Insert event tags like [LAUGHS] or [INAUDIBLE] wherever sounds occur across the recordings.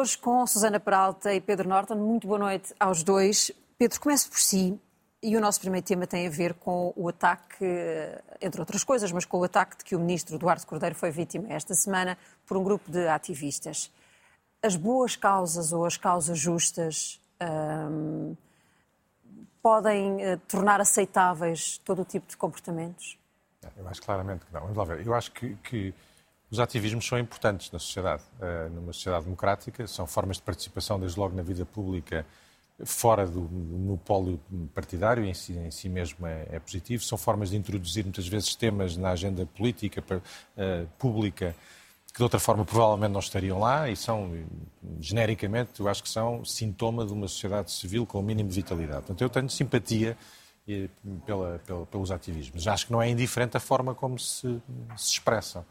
Hoje com Susana Peralta e Pedro Norton. Muito boa noite aos dois. Pedro, comece por si. E o nosso primeiro tema tem a ver com o ataque, entre outras coisas, mas com o ataque de que o ministro Eduardo Cordeiro foi vítima esta semana por um grupo de ativistas. As boas causas ou as causas justas hum, podem uh, tornar aceitáveis todo o tipo de comportamentos? Eu acho claramente que não. Vamos lá ver. Eu acho que, que os ativismos são importantes na sociedade. Uh, numa sociedade democrática, são formas de participação, desde logo na vida pública, fora do monopólio partidário, em si, em si mesmo é, é, positivo. São formas de introduzir muitas vezes temas na agenda política, uh, pública, que de outra forma provavelmente não estariam lá e são, genericamente, eu acho que são sintoma de uma sociedade civil com o mínimo de vitalidade. Portanto, eu tenho simpatia eh, pela, pela, pelos ativismos. Acho que não é indiferente a forma como se, se expressam.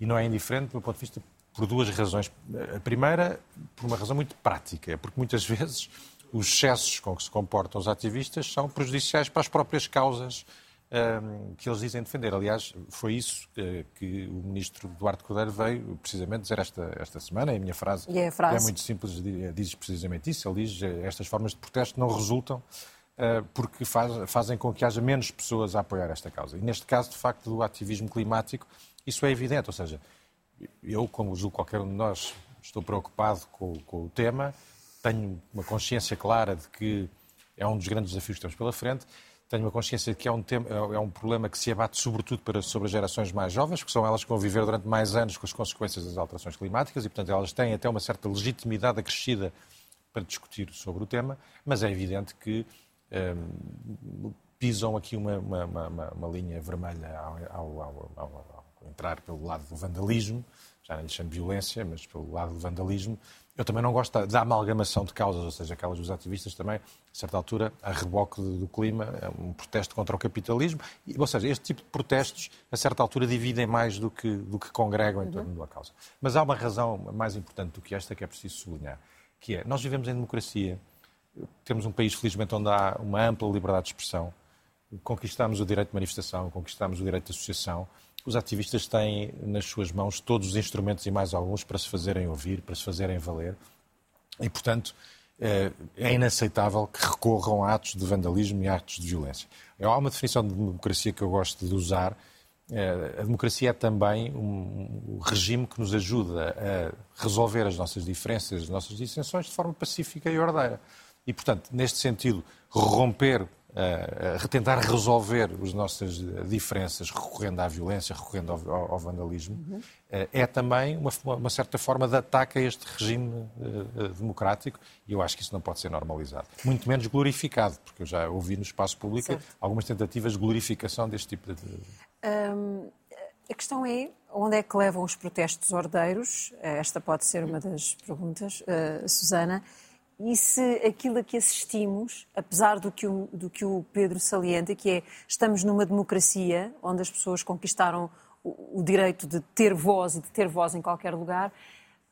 E não é indiferente, do meu ponto de vista, por duas razões. A primeira, por uma razão muito prática, é porque muitas [LAUGHS] vezes os excessos com que se comportam os ativistas são prejudiciais para as próprias causas um, que eles dizem defender. Aliás, foi isso que, que, o ministro Eduardo Cordeiro veio precisamente dizer esta, esta semana, e a minha frase, é, frase? é muito simples, diz precisamente isso. Ele diz que estas formas de protesto não resultam uh, porque faz, fazem com que haja menos pessoas a apoiar esta causa. E neste caso, de facto, do ativismo climático, isso é evidente. Ou seja, eu, como julgo qualquer um de nós, estou preocupado com, com o tema, tenho uma consciência clara de que é um dos grandes desafios que temos pela frente. Tenho uma consciência de que é um, tema, é um problema que se abate sobretudo para, sobre as gerações mais jovens, porque são elas que vão viver durante mais anos com as consequências das alterações climáticas e, portanto, elas têm até uma certa legitimidade acrescida para discutir sobre o tema, mas é evidente que um, pisam aqui uma, uma, uma, uma linha vermelha ao, ao, ao, entrar pelo lado do vandalismo, já não lhe chamo violência, mas pelo lado do vandalismo. Eu também não gosto da amalgamação de causas, ou seja, aquelas dos ativistas também, a certa altura, a reboque do clima, é um protesto contra o capitalismo. Ou seja, este tipo de protestos, a certa altura, dividem mais do que, do que congregam em torno uhum. da causa. Mas há uma razão mais importante do que esta que é preciso sublinhar, que é, nós vivemos em democracia, temos um país, felizmente, onde há uma ampla liberdade de expressão, conquistamos o direito de manifestação, conquistamos o direito de associação, os ativistas têm nas suas mãos todos os instrumentos e mais alguns para se fazerem ouvir, para se fazerem valer. E, portanto, eh, é inaceitável que recorram a atos de vandalismo e atos de violência. Há uma definição de democracia que eu gosto de usar. Eh, a democracia é também um regime que nos ajuda a resolver as nossas diferenças, as nossas dissensões de forma pacífica e ordeira. E, portanto, neste sentido, romper uh, tentar resolver as nossas diferenças recorrendo à violência, recorrendo ao, ao, ao vandalismo, uhum. uh, é também uma, uma, certa forma de ataque a este regime uh, democrático e eu acho que isso não pode ser normalizado. Muito menos glorificado, porque eu já ouvi no espaço público certo. algumas tentativas de glorificação deste tipo de. Um, a questão é onde é que levam os protestos ordeiros? Esta pode ser uma das perguntas, Susana e se aquilo a que assistimos, apesar do que, o, do que o Pedro salienta, que é estamos numa democracia onde as pessoas conquistaram o, o direito de ter voz e de ter voz em qualquer lugar,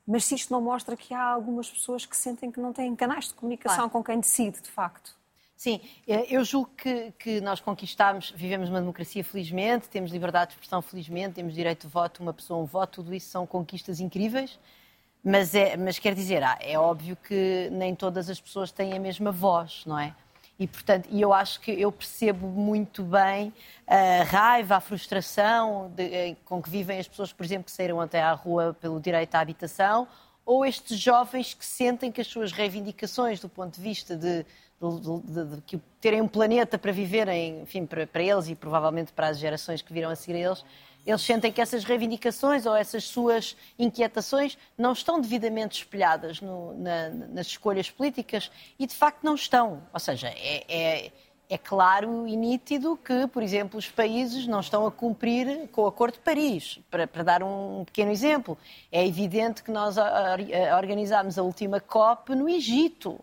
mas se isto não mostra que há algumas pessoas que sentem que não têm canais de comunicação claro. com quem decide, de facto. Sim, eh, eu julgo que, que nós conquistámos, vivemos numa democracia felizmente, temos liberdade de expressão felizmente, temos direito de voto, uma pessoa um voto, tudo isso são conquistas incríveis. Mas, é, mas quer dizer, é óbvio que nem todas as pessoas têm a mesma voz, não é? E, portanto, eu acho que eu percebo muito bem a raiva, a frustração de, eh, com que vivem as pessoas, por exemplo, que saíram até à rua pelo direito à habitação, ou estes jovens que sentem que as suas reivindicações do ponto de vista de, de, de terem um planeta para viverem, enfim, para, para, eles e provavelmente para as gerações que virão a seguir a eles, eles sentem que essas reivindicações ou essas suas inquietações não estão devidamente espelhadas no, na, nas escolhas políticas e, de facto, não estão. Ou seja, é, é, é, claro e nítido que, por exemplo, os países não estão a cumprir com o Acordo de Paris. Para, para dar um pequeno exemplo, é evidente que nós organizámos a última COP no Egito.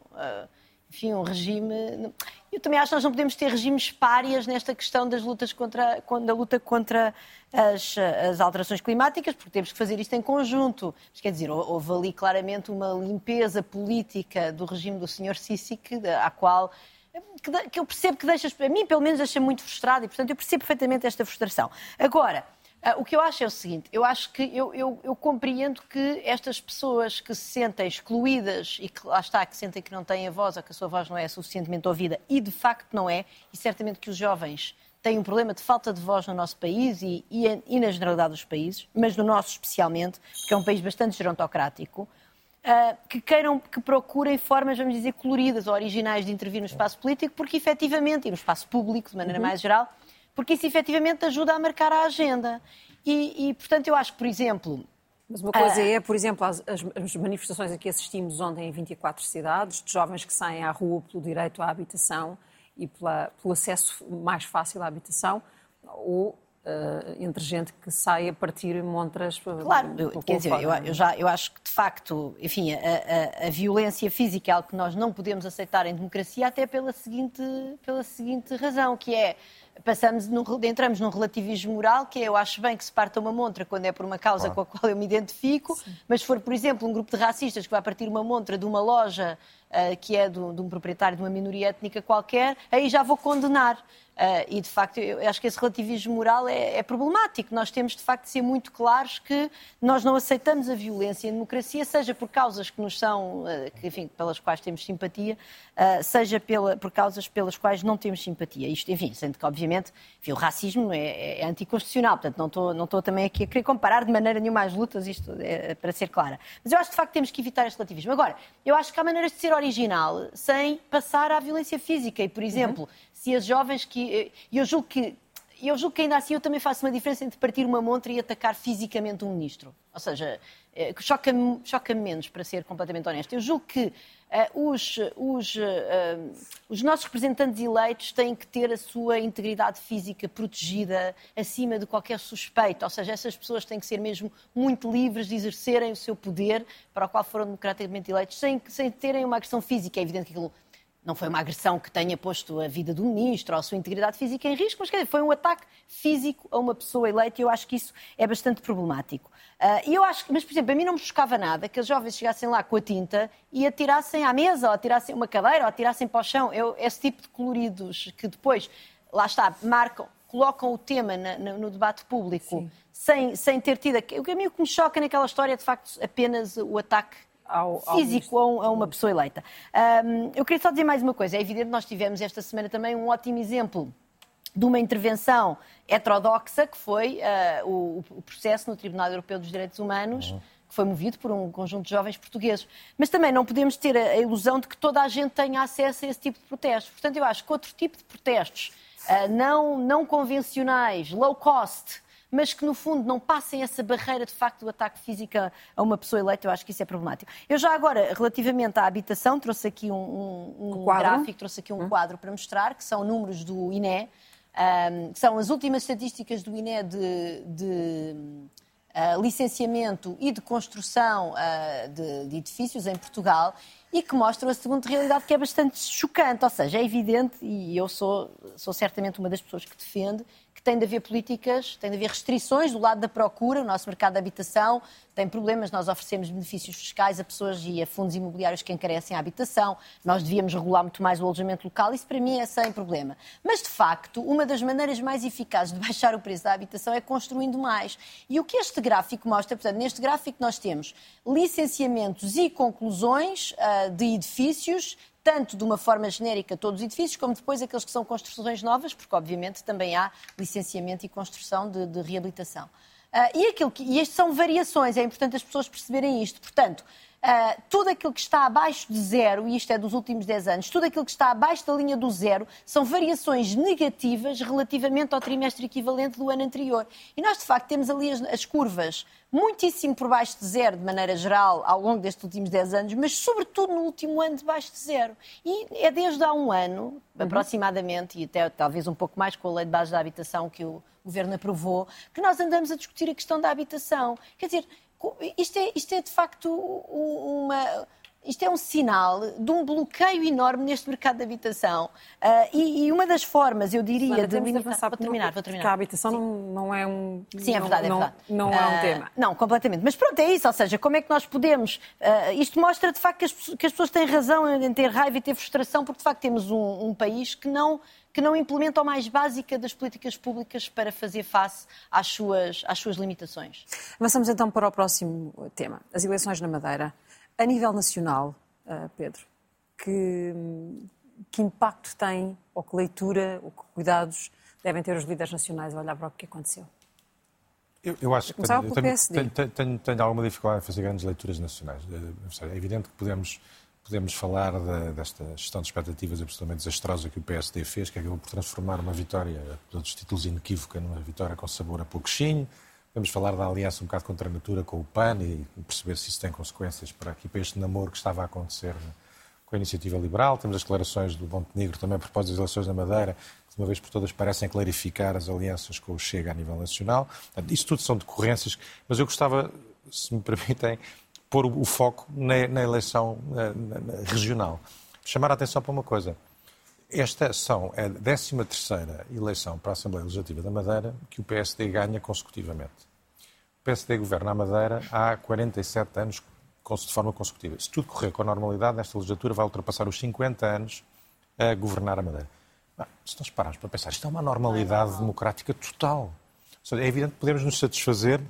Enfim, um regime. Eu também acho que nós não podemos ter regimes párias nesta questão das lutas contra, da luta contra as, as alterações climáticas, porque temos que fazer isto em conjunto. Mas, quer dizer, houve ali claramente uma limpeza política do regime do Sr. Sisi, que, qual que, eu percebo que deixa, a mim pelo menos deixa muito frustrado e, portanto, eu percebo perfeitamente esta frustração. Agora, o que eu acho é o seguinte: eu acho que eu, eu, eu, compreendo que estas pessoas que se sentem excluídas e que lá está, que sentem que não têm a voz ou que a sua voz não é suficientemente ouvida, e de facto não é, e certamente que os jovens têm um problema de falta de voz no nosso país e, e, e na generalidade dos países, mas no nosso especialmente, porque é um país bastante gerontocrático. Uh, que queiram, que procurem formas, vamos dizer, coloridas ou originais de intervir no espaço político, porque efetivamente, e no espaço público de maneira uhum. mais geral, porque isso efetivamente ajuda a marcar a agenda. E, e portanto, eu acho que, por exemplo. Mas uma coisa uh, é, por exemplo, as, as, manifestações a que assistimos ontem em 24 cidades, de jovens que saem à rua pelo direito à habitação e pela, pelo acesso mais fácil à habitação, ou Uh, entre gente que sai a partir montras. Claro, quer dizer, eu, eu, já, eu acho que de facto, enfim, a, a, a, violência física é algo que nós não podemos aceitar em democracia, até pela seguinte, pela seguinte razão, que é passamos no, entramos num relativismo moral, que é eu acho bem que se parta uma montra quando é por uma causa com a qual eu me identifico, Sim. mas se for, por exemplo, um grupo de racistas que vai partir uma montra de uma loja uh, que é do, de um proprietário de uma minoria étnica qualquer, aí já vou condenar. Uh, e, de facto, eu acho que esse relativismo moral é, é, problemático. Nós temos, de facto, de ser muito claros que nós não aceitamos a violência em democracia, seja por causas que nos são, uh, que, enfim, pelas quais temos simpatia, uh, seja pela, por causas pelas quais não temos simpatia. Isto, enfim, sendo que, obviamente, enfim, o racismo é, é, é anticonstitucional, portanto, não estou, não estou também aqui a querer comparar de maneira nenhuma as lutas, isto é, para ser clara. Mas eu acho que, de facto, temos que evitar este relativismo. Agora, eu acho que há maneiras de ser original sem passar à violência física e, por exemplo, uhum se as jovens que. E eu julgo que. Eu julgo que ainda assim eu também faço uma diferença entre partir uma montra e atacar fisicamente um ministro. Ou seja, eh, choca-me choca menos, para ser completamente honesto. Eu julgo que uh, os, os, uh, os nossos representantes eleitos têm que ter a sua integridade física protegida acima de qualquer suspeito. Ou seja, essas pessoas têm que ser mesmo muito livres de exercerem o seu poder para o qual foram democraticamente eleitos, sem, sem terem uma agressão física. É evidente que aquilo não foi uma agressão que tenha posto a vida do ministro ou a sua integridade física em risco, mas quer dizer, foi um ataque físico a uma pessoa eleita e eu acho que isso é bastante problemático. Uh, e eu acho que, mas, por exemplo, a mim não me chocava nada que os jovens chegassem lá com a tinta e atirassem à mesa, ou atirassem uma cadeira, ou atirassem para o chão. Eu, esse tipo de coloridos que depois, lá está, marcam, colocam o tema na, na, no debate público sem, sem ter tido. O que a mim o que me choca naquela história é, de facto, apenas o ataque ao, físico ao... a uma pessoa eleita. Um, eu queria só dizer mais uma coisa. É evidente que nós tivemos esta semana também um ótimo exemplo de uma intervenção heterodoxa, que foi uh, o, o, processo no Tribunal Europeu dos Direitos Humanos, uhum. que foi movido por um conjunto de jovens portugueses. Mas também não podemos ter a, a, ilusão de que toda a gente tenha acesso a esse tipo de protestos. Portanto, eu acho que outro tipo de protestos uh, não, não convencionais, low cost, mas que no fundo não passem essa barreira de facto do ataque físico a uma pessoa eleita, eu acho que isso é problemático. Eu já agora, relativamente à habitação, trouxe aqui um, um, um gráfico, trouxe aqui um hum. quadro para mostrar, que são números do INE, um, que são as últimas estatísticas do INE de, de uh, licenciamento e de construção uh, de, de edifícios em Portugal e que mostram a segunda realidade que é bastante chocante. Ou seja, é evidente, e eu sou, sou certamente uma das pessoas que defende, tem de haver políticas, tem de haver restrições do lado da procura. O nosso mercado de habitação tem problemas. Nós oferecemos benefícios fiscais a pessoas e a fundos imobiliários que encarecem a habitação. Nós devíamos regular muito mais o alojamento local. Isso, para mim, é sem problema. Mas, de facto, uma das maneiras mais eficazes de [LAUGHS] baixar o preço da habitação é construindo mais. E o que este gráfico mostra, portanto, neste gráfico nós temos licenciamentos e conclusões uh, de edifícios tanto de uma forma genérica todos os edifícios, como depois aqueles que são construções novas, porque obviamente também há licenciamento e construção de, de reabilitação. Uh, e, aquilo que, e isto são variações, é importante as pessoas perceberem isto. Portanto, Uh, tudo aquilo que está abaixo de zero, e isto é dos últimos 10 anos, tudo aquilo que está abaixo da linha do zero são variações negativas relativamente ao trimestre equivalente do ano anterior. E nós, de facto, temos ali as, as curvas muitíssimo por baixo de zero, de maneira geral, ao longo destes últimos 10 anos, mas sobretudo no último ano debaixo de zero. E é desde há um ano, uhum. aproximadamente, e até talvez um pouco mais com a lei de base da habitação que o governo aprovou, que nós andamos a discutir a questão da habitação. Quer dizer, isto é, isto é de facto uma. Isto é um sinal de um bloqueio enorme neste mercado de habitação. Uh, e, e, uma das formas, eu diria, Sara, de limitar... Vou terminar, vou terminar. Porque a habitação não, não, é um... Sim, é verdade, não, é verdade. Não, não é um uh, tema. Não, completamente. Mas pronto, é isso. Ou seja, como é que nós podemos... Uh, isto mostra, de facto, que as, que as, pessoas têm razão em ter raiva e ter frustração, porque, de facto, temos um, um país que não que não implementam a mais básica das políticas públicas para fazer face às suas, às suas limitações. Avançamos então para o próximo tema, as eleições na Madeira. A nível nacional, uh, Pedro, que, que impacto tem, ou que leitura, ou que cuidados devem ter os líderes nacionais a olhar para o que aconteceu? Eu, eu acho que tenho, tenho, tenho, tenho, alguma dificuldade em fazer grandes leituras nacionais. Eh, é evidente que podemos, podemos falar de, desta gestão de expectativas absolutamente desastrosa que o PSD fez, que acabou por transformar uma vitória, todos os títulos inequívoca, numa vitória com sabor a pouquinho. Podemos falar da aliança um bocado contra a natura com o PAN e perceber se isso tem consequências para, aqui, para este namoro que estava a acontecer com a iniciativa liberal. Temos as declarações do Montenegro também a propósito das eleições na Madeira, que de uma vez por todas parecem clarificar as alianças com o Chega a nível nacional. Isso tudo são decorrências, mas eu gostava, se me [LAUGHS] permitem, pôr o foco na, na eleição na, na, regional. Chamar a atenção para uma coisa. Esta são a 13 eleição para a Assembleia Legislativa da Madeira que o PSD ganha consecutivamente. O PSD governa a Madeira há 47 anos de forma consecutiva. Se tudo correr com a normalidade, nesta legislatura vai ultrapassar os 50 anos a governar a Madeira. se nós pararmos para pensar, isto é uma normalidade democrática total. é evidente que podemos nos satisfazer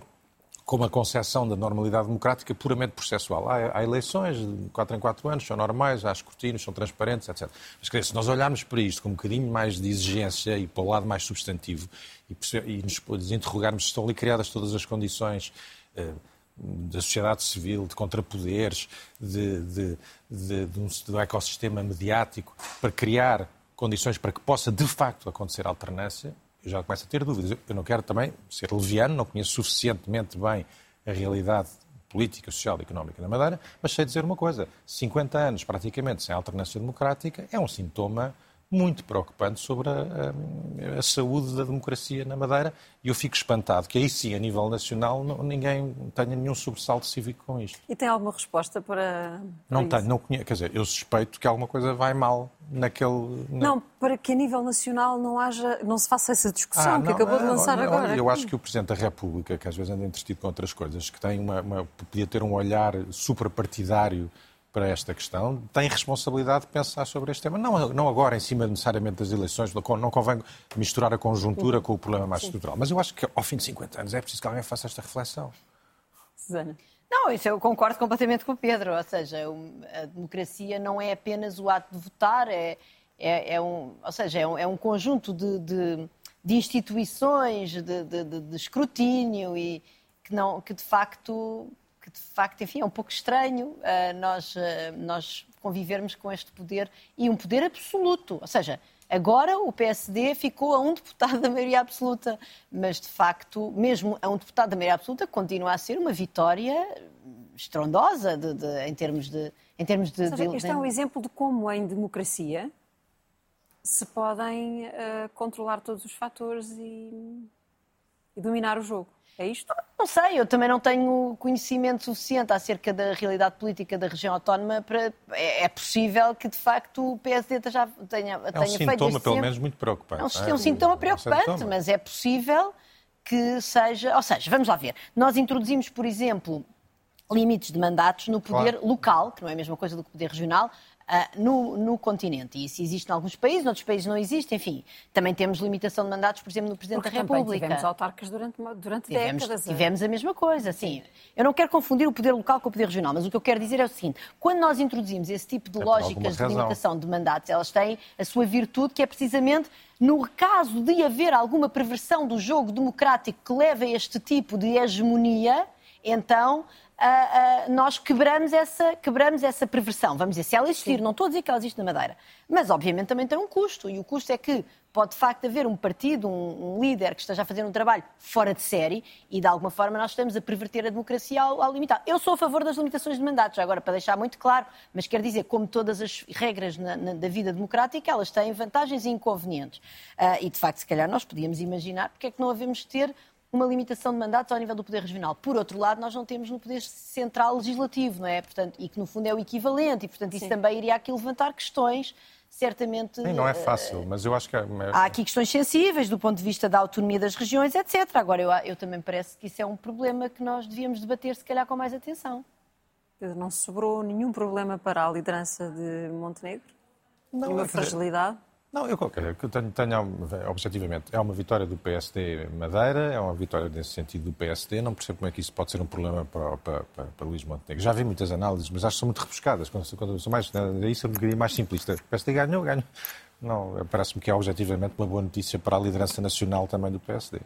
com uma concepção da normalidade democrática puramente processual. Há, há, eleições de 4 em 4 anos, são normais, há escrutínios, são transparentes, etc. Mas dizer, se nós olharmos para isto com um bocadinho mais de exigência e para o lado mais substantivo e, e nos interrogarmos se estão ali criadas todas as condições eh, da sociedade civil, de contrapoderes, de, de, de, de um, do ecossistema mediático, para criar condições para que possa de facto acontecer alternância, já começo a ter dúvidas. Eu não quero também ser leviano, não conheço suficientemente bem a realidade política, social e económica da Madeira, mas sei dizer uma coisa: 50 anos praticamente sem alternância democrática é um sintoma muito preocupante sobre a, a, a, saúde da democracia na Madeira e eu fico espantado que aí sim, a nível nacional, não, ninguém tenha nenhum sobressalto cívico com isto. E tem alguma resposta para, para Não isso? tenho, não conheço, quer dizer, eu suspeito que alguma coisa vai mal naquele... Na... Não, para que a nível nacional não haja, não se faça essa discussão ah, não, que acabou de lançar não, agora. Eu acho que o Presidente da República, que às vezes anda entretido com outras coisas, que tem uma, uma podia ter um olhar superpartidário para esta questão, tem responsabilidade de pensar sobre este tema. Não, não agora, em cima necessariamente das eleições, não convém misturar a conjuntura com o problema mais estrutural. Mas eu acho que ao fim de 50 anos é preciso que alguém faça esta reflexão. Susana. Não, isso eu concordo completamente com o Pedro. Ou seja, a democracia não é apenas o ato de votar, é, é, é um, ou seja, é um, é um conjunto de, de, de instituições, de, de, escrutínio e que, não, que de facto que de facto, enfim, é um pouco estranho uh, nós, uh, nós convivermos com este poder e um poder absoluto. Ou seja, agora o PSD ficou a um deputado da maioria absoluta, mas de facto, mesmo a um deputado da maioria absoluta, continua a ser uma vitória estrondosa de, de, em termos de. Em termos de, seja, de... Este é um exemplo de como em democracia se podem uh, controlar todos os fatores e, e dominar o jogo. É isto? Não sei, eu também não tenho conhecimento suficiente acerca da realidade política da região autónoma para. É, é possível que, de facto, o PSD já tenha, é tenha um feito. É um sintoma, pelo menos, muito preocupante. É um, é? um sintoma preocupante, é um mas é possível que seja. Ou seja, vamos lá ver. Nós introduzimos, por exemplo, limites de mandatos no poder claro. local, que não é a mesma coisa do que o poder regional, uh, no, no, continente. E isso existe em alguns países, noutros países não existe. Enfim, também temos limitação de mandatos, por exemplo, no Presidente Porque da República. tivemos autarcas durante, durante tivemos, décadas. É? Tivemos a mesma coisa, sim. Eu não quero confundir o poder local com o poder regional, mas o que eu quero dizer é o seguinte: quando nós introduzimos esse tipo de é lógicas de limitação de mandatos, elas têm a sua virtude, que é precisamente no caso de haver alguma perversão do jogo democrático que leva a este tipo de hegemonia, então uh, uh, nós quebramos essa, quebramos essa perversão. Vamos dizer, se ela existir, Sim. não estou a dizer que ela existe na Madeira, mas obviamente também tem um custo, e o custo é que pode de facto haver um partido, um, um, líder que esteja a fazer um trabalho fora de série e de alguma forma nós estamos a perverter a democracia ao, ao limitar. Eu sou a favor das limitações de mandatos, agora para deixar muito claro, mas quer dizer, como todas as regras na, na, da vida democrática, elas têm vantagens e inconvenientes. Uh, e de facto, se calhar nós podíamos imaginar porque é que não havemos ter uma limitação de mandatos ao nível do Poder Regional. Por outro lado, nós não temos no Poder Central Legislativo, não é? Portanto, e que no fundo é o equivalente, e portanto isso Sim. também iria aqui levantar questões certamente. Sim, não é fácil, uh, mas eu acho que. É... Há aqui questões sensíveis do ponto de vista da autonomia das regiões, etc. Agora, eu, eu também parece que isso é um problema que nós devíamos debater, se calhar, com mais atenção. Pedro, não sobrou nenhum problema para a liderança de Montenegro? Não, Nenhuma fragilidade? Não, eu, eu tenho, tenho, objetivamente, é uma vitória do PSD Madeira, é uma vitória nesse sentido do PSD, não percebo como é que isso pode ser um problema para, para, para, para Luís Montenegro. Já vi muitas análises, mas acho que são muito rebuscadas, quando, quando sou mais, isso eu me queria mais simplista. O PSD ganhou, ganhou. Não, parece-me que é objetivamente uma boa notícia para a liderança nacional também do PSD.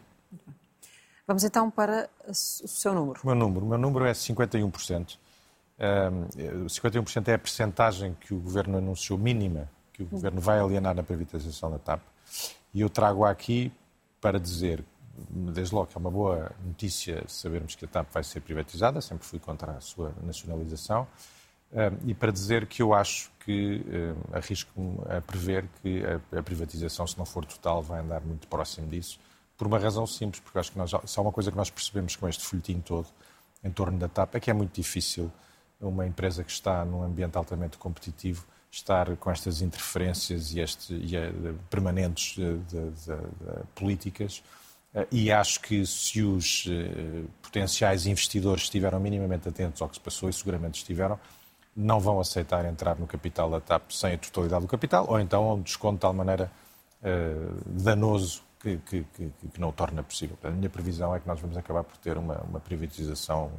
Vamos então para o seu número. O meu número, o meu número é 51%. Um, 51% é a percentagem que o Governo anunciou mínima que o Governo vai alienar na privatização da TAP. E eu trago aqui para dizer, desde logo, que é uma boa notícia sabermos que a TAP vai ser privatizada, sempre fui contra a sua nacionalização, e para dizer que eu acho que arrisco-me a prever que a privatização, se não for total, vai andar muito próximo disso, por uma razão simples, porque acho que nós, só uma coisa que nós percebemos com este folhetim todo em torno da TAP é que é muito difícil uma empresa que está num ambiente altamente competitivo estar com estas interferências e, este, e a, eh, permanentes de, de, de, políticas. Eh, e acho que se os eh, potenciais investidores estiveram minimamente atentos ao que se passou, e seguramente estiveram, não vão aceitar entrar no capital da TAP sem a totalidade do capital, ou então um desconto de tal maneira uh, danoso que, que, que, que, não o torna possível. A minha previsão é que nós vamos acabar por ter uma, uma privatização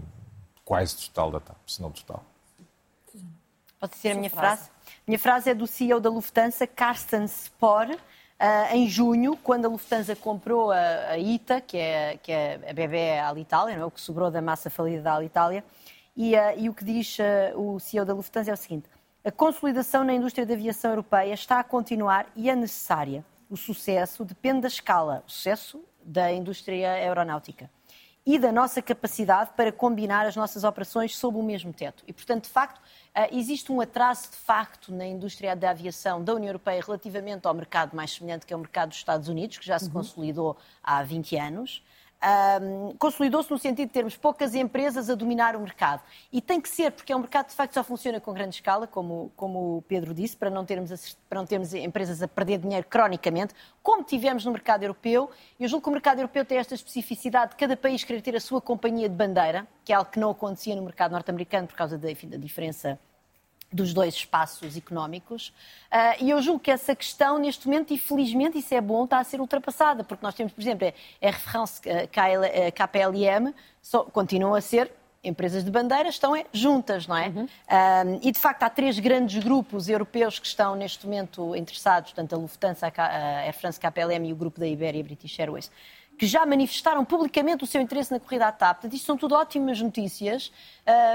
quase total da TAP, se não total. Pode ser a minha frase? Minha frase é do CEO da Lufthansa, Carsten Spohr, Uh, em junho, quando a Lufthansa comprou a, a ITA, que é, que é a BB Alitalia, não é? o que sobrou da massa falida da Alitalia, e, uh, e o que diz uh, o CEO da Lufthansa é o seguinte: a consolidação na indústria da aviação europeia está a continuar e é necessária. O sucesso depende da escala, o sucesso da indústria aeronáutica e da nossa capacidade para combinar as nossas operações sob o mesmo teto. E, portanto, de facto, eh, existe um atraso de facto na indústria da aviação da União Europeia relativamente ao mercado mais semelhante que é o mercado dos Estados Unidos, que já se uhum. consolidou há 20 anos um, consolidou-se no sentido de termos poucas empresas a dominar o mercado. E tem que ser, porque é um mercado que de facto só funciona com grande escala, como, como o Pedro disse, para não, termos, para não termos empresas a perder dinheiro cronicamente, como tivemos no mercado europeu. Eu julgo que o mercado europeu tem esta especificidade de cada país querer ter a sua companhia de bandeira, que é algo que não acontecia no mercado norte-americano por causa da, enfim, da diferença dos dois espaços económicos. Uh, e eu julgo que essa questão, neste momento, e felizmente isso é bom, está a ser ultrapassada, porque nós temos, por exemplo, a referência KPLM, só, continuam a ser empresas de bandeira, estão é, juntas, não é? Uhum. Uh, e, de facto, há três grandes grupos europeus que estão, neste momento, interessados, tanto a Lufthansa, a Air France KPLM e o grupo da Iberia British Airways, que já manifestaram publicamente o seu interesse na corrida à TAP. Portanto, isto são tudo ótimas notícias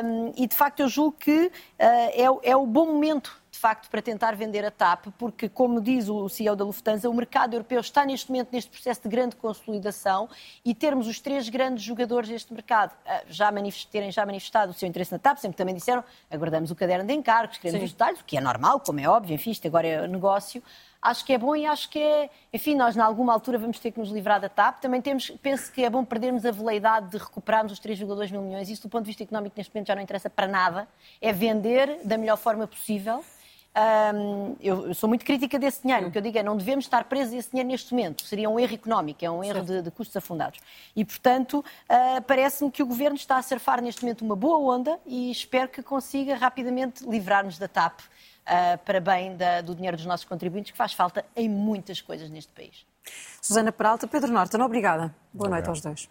um, e, de facto, eu julgo que uh, é, é o bom momento de facto, para tentar vender a TAP, porque, como diz o CEO da Lufthansa, o mercado europeu está neste momento neste processo de grande consolidação e termos os três grandes jogadores deste mercado ah, já terem já manifestado o seu interesse na TAP, sempre também disseram, aguardamos o caderno de encargos, queremos Sim. os detalhes, o que é normal, como é óbvio, enfim, isto agora é negócio acho que é bom e acho que é. Enfim, nós, na alguma altura, vamos ter que nos livrar da TAP. Também temos, penso que é bom perdermos a veleidade de recuperarmos os 3,2 mil milhões. Isso, do ponto de vista económico, neste momento já não interessa para nada. É vender da melhor forma possível. Um, eu, eu, sou muito crítica desse dinheiro. O que eu digo é não devemos estar presos a esse dinheiro neste momento. Seria um erro económico, é um erro de, de, custos afundados. E, portanto, uh, parece-me que o Governo está a surfar neste momento uma boa onda e espero que consiga rapidamente livrar-nos da TAP uh, para bem da, do dinheiro dos nossos contribuintes, que faz falta em muitas coisas neste país. Susana Peralta, Pedro Norton, obrigada. Boa Obrigado. noite aos dois.